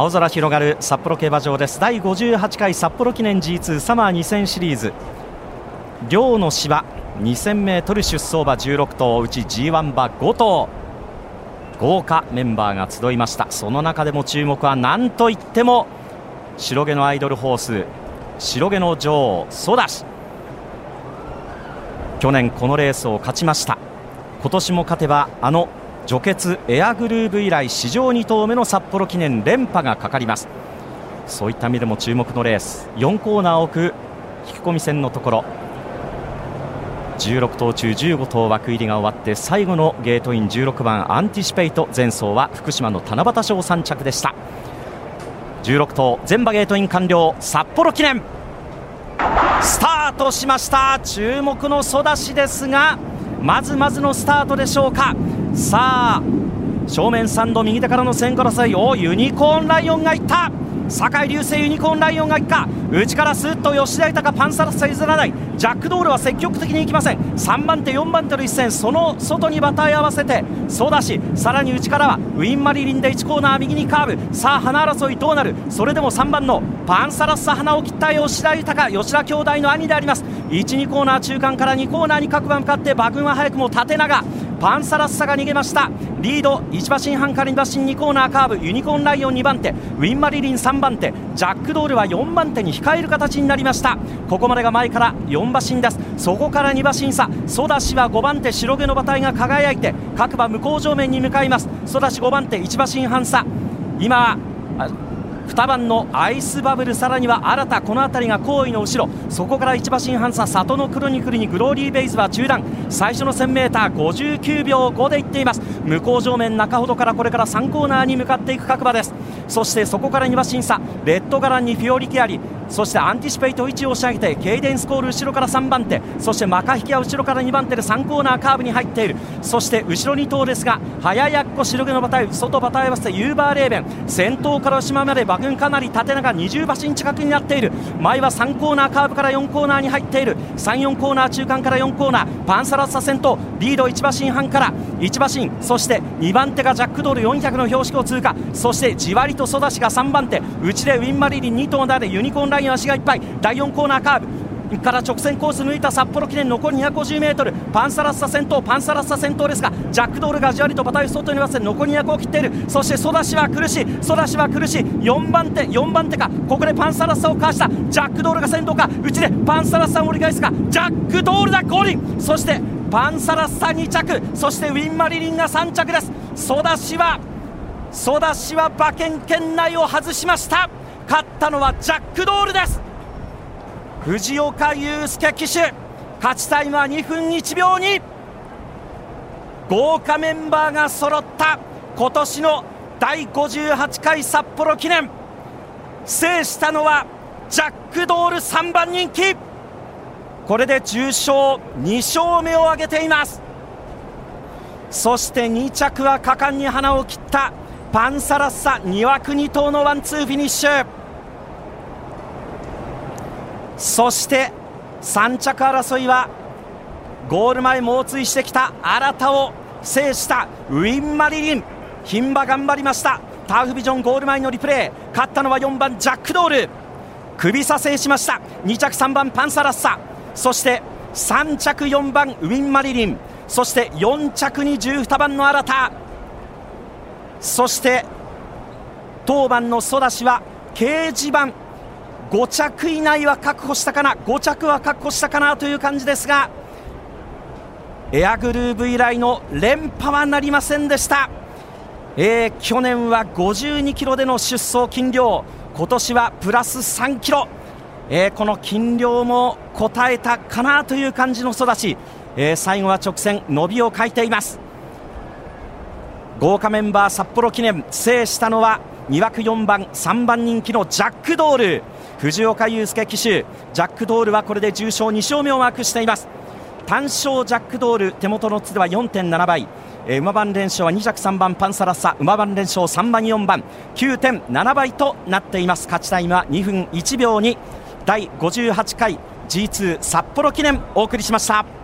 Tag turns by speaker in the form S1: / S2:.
S1: 青空広がる札幌競馬場です。第58回札幌記念 G2 サマー2000シリーズ。両の芝 2000m 出走馬16頭うち G1 馬5頭。豪華メンバーが集いました。その中でも注目は何といっても白毛のアイドルホース白毛の女王ソダシ。去年このレースを勝ちました。今年も勝てばあの女傑エアグルーヴ以来史上2頭目の札幌記念連覇がかかります。そういった意味でも注目のレース。4コーナー奥引き込み線のところ。16頭中15頭枠入りが終わって最後のゲートイン16番アンティシペイト前走は福島の七夕賞3着でした。16頭全馬ゲートイン完了。札幌記念。スタートしました。注目のソダシですがまずまずのスタートでしょうか。さあ正面3度右手からの線争いをユニコーンライオンがいった。酒井流星ユニコーンライオンがいった。内からスッと吉田豊パンサラッサ譲らない。ジャックドールは積極的に行きません。3番手4番手の一戦その外にバター合わせてソダシさらに内からはウィンマリリンで1コーナー右にカーブ。さあ花争いどうなる？それでも3番のパンサラッサ花を切った吉田豊吉田兄弟の兄であります。12コーナー中間から2コーナーに各馬向かって馬群は早くも縦長。パンサラッサが逃げました。リード1馬身半から2馬身2コーナーカーブ。ユニコーンライオン2番手。ウィンマリリン3番手。ジャックドールは4番手に控える形になりました。ここまでが前から4馬身です。そこから2馬身差。ソダシは5番手。白毛の馬体が輝いて各馬向こう上面に向かいます。ソダシ5番手1馬身半差。今2番のアイスバブルさらには新たこの辺りが後位の後ろ。そこから1馬身半差里のクロニクルにグローリーベイズは中断最初の 1000m59 秒5でいっています。向こう上面中ほどからこれから3コーナーに向かっていく各馬です。そしてそこから2馬身差レッドガランにフィオリキアリ。そしてアンティシペイト位置を押し上げてケイデンスコール後ろから3番手そしてマカヒキは後ろから2番手で3コーナーカーブに入っている。そして後ろ2頭ですがハヤヤッコ白毛の馬体外馬体合わせてユーバーレーベン。先頭から終いまで馬群かなり縦長20馬身近くになっている。前は3コーナーカーブから4コーナーに入っている。34コーナー中間から4コーナー。パンサラッサ先頭リード1馬身半から1馬身。そして2番手がジャックドール400の標識を通過。そしてじわりとソダシが3番手。内でウィンマリリン2頭でユニコーンライン足がいっぱい。第4コーナーカーブから直線コース抜いた札幌記念残り 250m パンサラッサ先頭。パンサラッサ先頭ですがジャックドールがじわりとバタイ外に合わせ残り200を切っている。そしてソダシは苦しい。ソダシは苦しい。4番手4番手か。ここでパンサラッサをかわした。ジャックドールが先頭か。内でパンサラッサを折り返すか。ジャックドールだ降臨そしてパンサラッサ2着。そしてウィンマリリンが3着です。ソダシはソダシは馬券圏内を外しました。勝ったのはジャックドールです。藤岡祐介騎手勝ちタイムは2分1秒2豪華メンバーが揃った今年の第58回札幌記念。制したのはジャックドール3番人気。これで重賞2勝目を挙げています。そして2着は果敢にハナを切ったパンサラッサ2枠2頭のワンツーフィニッシュ。そして3着争いはゴール前猛追してきたアラタを制したウインマリリン。牝馬頑張りました。ターフビジョンゴール前のリプレー勝ったのは4番ジャックドール。首差制しました。2着3番パンサラッサ。そして3着4番ウィン・マリリン。そして4着に12番の新田。そして当番のソダシは掲示板5着以内は確保したかな5着は確保したかなという感じですがエアグルーヴ以来の連覇はなりませんでした、えー、去年は52キロでの出走斤量今年はプラス3キロ、えー、この斤量も応えたかなという感じの育ち、えー、最後は直線伸びを欠いています。豪華メンバー札幌記念。制したのは2枠4番3番人気のジャックドール。藤岡祐介騎手。ジャックドールはこれで重賞2勝目をマークしています。単勝ジャックドール手元の図では4.7倍。え馬番連勝は2着3番パンサラッサ。馬番連勝3番4番。9.7倍となっています。勝ちタイムは2分1秒に。第58回 G2 札幌記念お送りしました。